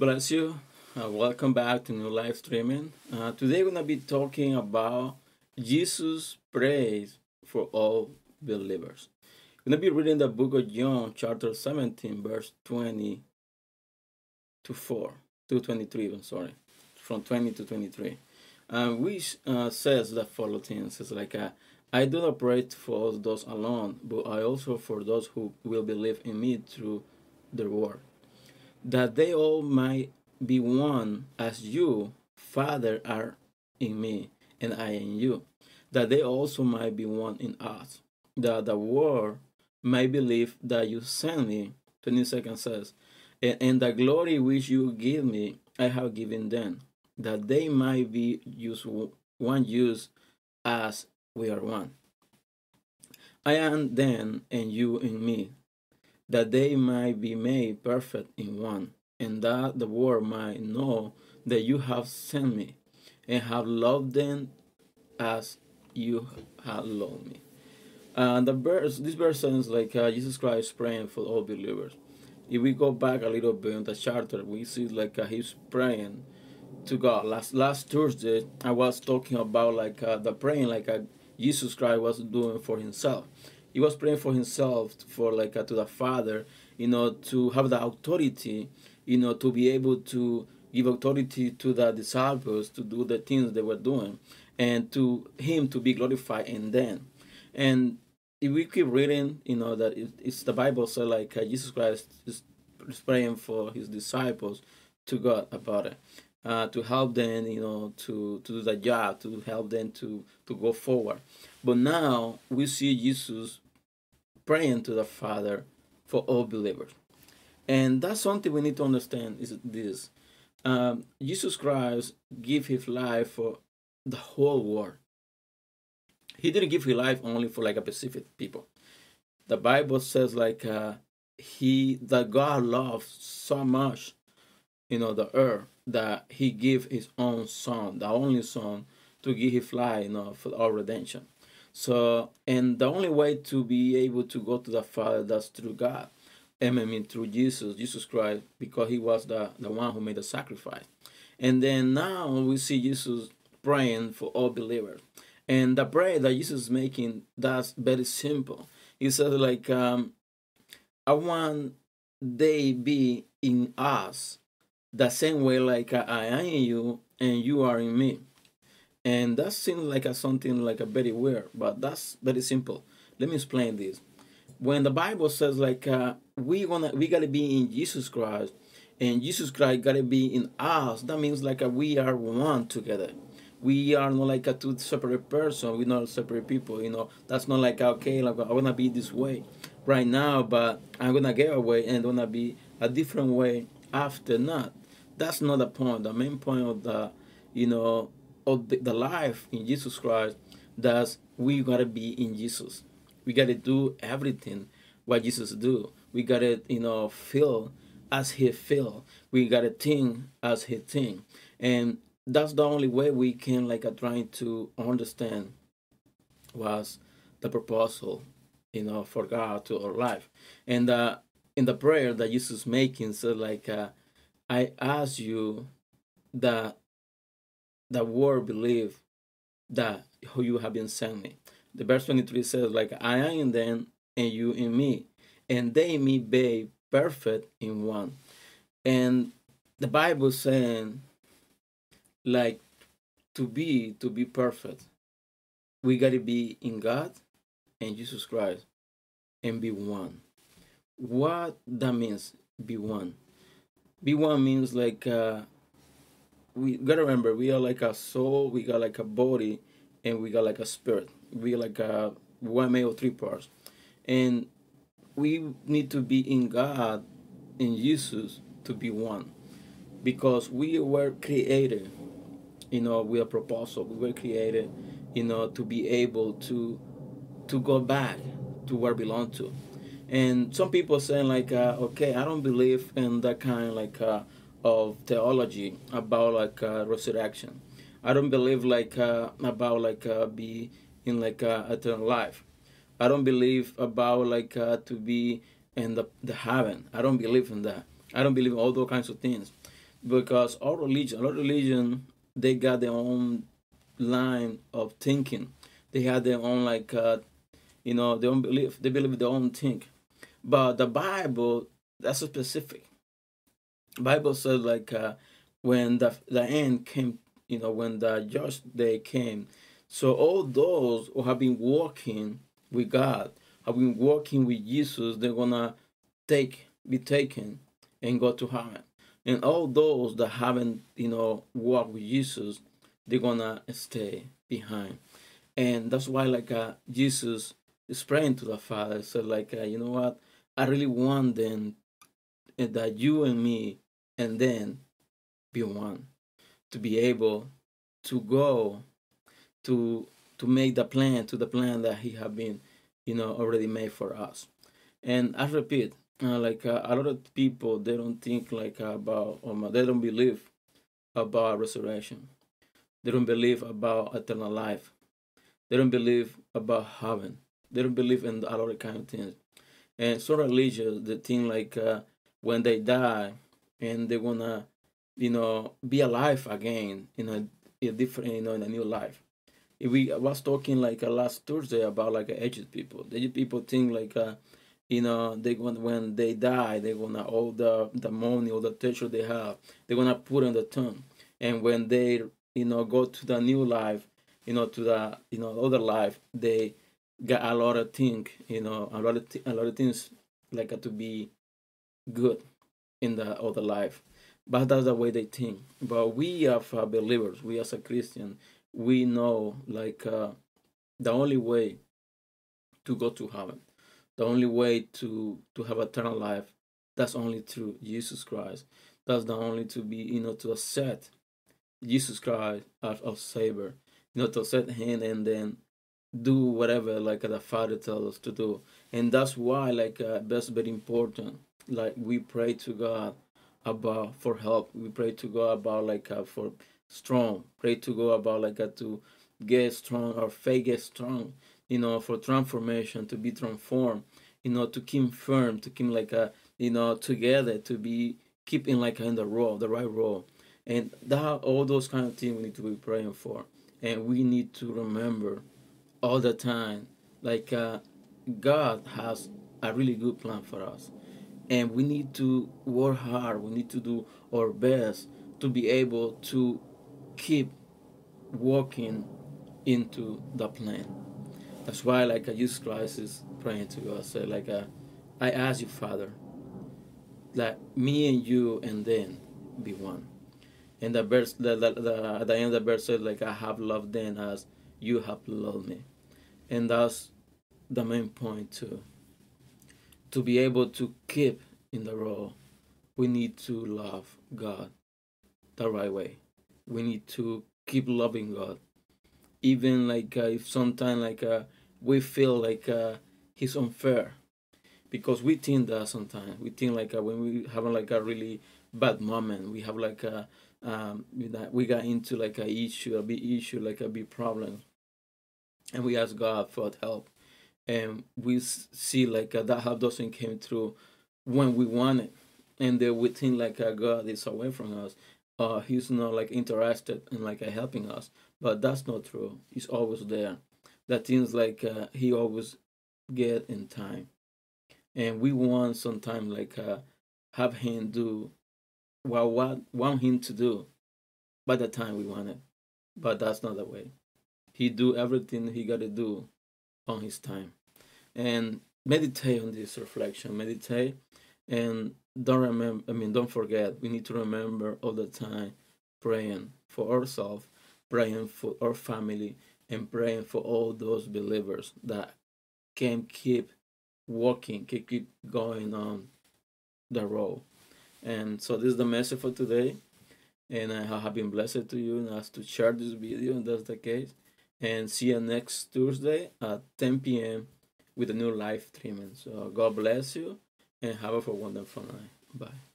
Bless you. Uh, welcome back to new live streaming. Uh, today we're gonna be talking about Jesus prays for all believers. We're gonna be reading the book of John, chapter 17, verse 20 to 4, to 23. I'm sorry, from 20 to 23, uh, which says the following things: It's like, uh, I do not pray for those alone, but I also for those who will believe in me through the word that they all might be one as you, Father, are in me, and I in you, that they also might be one in us, that the world might believe that you sent me. 22nd says, and, and the glory which you give me, I have given them, that they might be used one use as we are one. I am then, and you in me, that they might be made perfect in one, and that the world might know that you have sent me and have loved them as you have loved me. And the verse, this verse sounds like uh, Jesus Christ praying for all believers. If we go back a little bit in the charter, we see like uh, he's praying to God. Last last Thursday, I was talking about like uh, the praying like uh, Jesus Christ was doing for himself he was praying for himself for like uh, to the father you know to have the authority you know to be able to give authority to the disciples to do the things they were doing and to him to be glorified in them. And if we keep reading you know that it, it's the bible so like uh, jesus christ is praying for his disciples to god about it uh, to help them, you know, to, to do the job, to help them to, to go forward. But now we see Jesus praying to the Father for all believers. And that's something we need to understand is this. Um, Jesus Christ gave his life for the whole world. He didn't give his life only for like a specific people. The Bible says like uh, he that God loves so much, you know, the earth that he gave his own son, the only son, to give his life, you know, for our redemption. So, and the only way to be able to go to the Father that's through God. I mean, through Jesus, Jesus Christ, because he was the, the one who made the sacrifice. And then now we see Jesus praying for all believers. And the prayer that Jesus is making, that's very simple. He says, like, um, I want they be in us the same way like uh, I am in you and you are in me. And that seems like a something like a very weird, but that's very simple. Let me explain this. When the Bible says like uh, we gonna we gotta be in Jesus Christ, and Jesus Christ gotta be in us, that means like a, we are one together. We are not like a two separate person. We're not separate people. You know, that's not like okay, like I wanna be this way right now, but I'm gonna get away and gonna be a different way after not that's not the point. The main point of the, you know, of the, the life in Jesus Christ, that we gotta be in Jesus. We gotta do everything what Jesus do. We gotta, you know, feel as He feel. We gotta think as He think, and that's the only way we can like uh, trying to understand was the proposal, you know, for God to our life, and uh, in the prayer that Jesus making, so like. Uh, I ask you that the world believe that who you have been sent me. The verse 23 says, like, I am in them and you in me, and they may be perfect in one. And the Bible saying, like, to be, to be perfect, we got to be in God and Jesus Christ and be one. What that means, be one. B1 means like uh, we gotta remember we are like a soul, we got like a body, and we got like a spirit. We like a one male three parts, and we need to be in God, in Jesus, to be one, because we were created. You know, we are proposal. We were created, you know, to be able to to go back to where we belong to and some people saying like uh, okay i don't believe in that kind like uh, of theology about like uh, resurrection. I don't believe like uh, about like uh, be in like uh, eternal life. I don't believe about like to be in the, the heaven. I don't believe in that. I don't believe in all those kinds of things. Because all religion, all religion, they got their own line of thinking. They have their own like, uh, you know, they don't believe they believe their own thing. But the Bible, that's specific. Bible says like uh, when the the end came, you know, when the judge day came. So all those who have been walking with God, have been walking with Jesus, they're gonna take be taken and go to heaven. And all those that haven't, you know, walked with Jesus, they're gonna stay behind. And that's why like uh, Jesus is praying to the Father. So like uh, you know what? I really want them uh, that you and me and then be one. To be able to go to to make the plan to the plan that he have been you know already made for us. And i repeat uh, like uh, a lot of people they don't think like about um, they don't believe about resurrection. They don't believe about eternal life. They don't believe about heaven they don't believe in a lot of kind of things. And so religious they think like uh, when they die and they wanna you know be alive again in a, a different you know in a new life. If we I was talking like uh, last thursday about like uh, aged people. The aged people think like uh, you know they when when they die they're gonna all the the money or the treasure they have. They're gonna put on the tomb. And when they you know go to the new life you know to the you know other life they got a lot of things you know a lot of th- a lot of things like to be good in the other life. But that's the way they think. But we as uh, believers we as a christian we know like uh, the only way to go to heaven the only way to to have eternal life that's only through jesus christ. That's the only to be you know to accept jesus christ as our savior. You know to accept him and then do whatever like the father tells us to do. And that's why like uh, that's very important. Like we pray to god about for help. We pray to god about like uh, for strong. Pray to god about like uh, to get strong or faith get strong you know for transformation to be transformed you know to keep firm to keep like a you know together to be keeping like in the role the right role. And that all those kind of things we need to be praying for. And we need to remember all the time. Like uh, god has a really good plan for us. And we need to work hard. We need to do our best to be able to keep walking into the plan. That's why like uh, jesus christ is praying to us say like uh, i ask you father that me and you and then be one. And the verse the, the, the, at the end of the verse says like i have loved them as you have loved me and that's the main point too. To be able to keep in the role, we need to love God the right way. We need to keep loving God, even like uh, if sometimes like uh, we feel like uh, He's unfair, because we think that sometimes we think like uh, when we have like a really bad moment, we have like a um, we got into like a issue, a big issue, like a big problem, and we ask God for help. And we see like uh, that help doesn't came through when we want it. And then we think like uh, god is away from us uh he's not like interested in like uh, helping us. But that's not true. He's always there. That things like uh, he always get in time. And we want sometimes like uh, have him do what what want him to do. By the time we want it. But that's not the way he do everything he got to do on his time. And meditate on this reflection meditate. And don't remember i mean don't forget we need to remember all the time praying for ourselves praying for our family and praying for all those believers that can keep walking can keep going on the road. And so this is the message for today. And i have been blessed to you and asked to share this video and that's the case and see you next tuesday at 10 p.m with a new live streaming. So God bless you and have a wonderful night. Bye.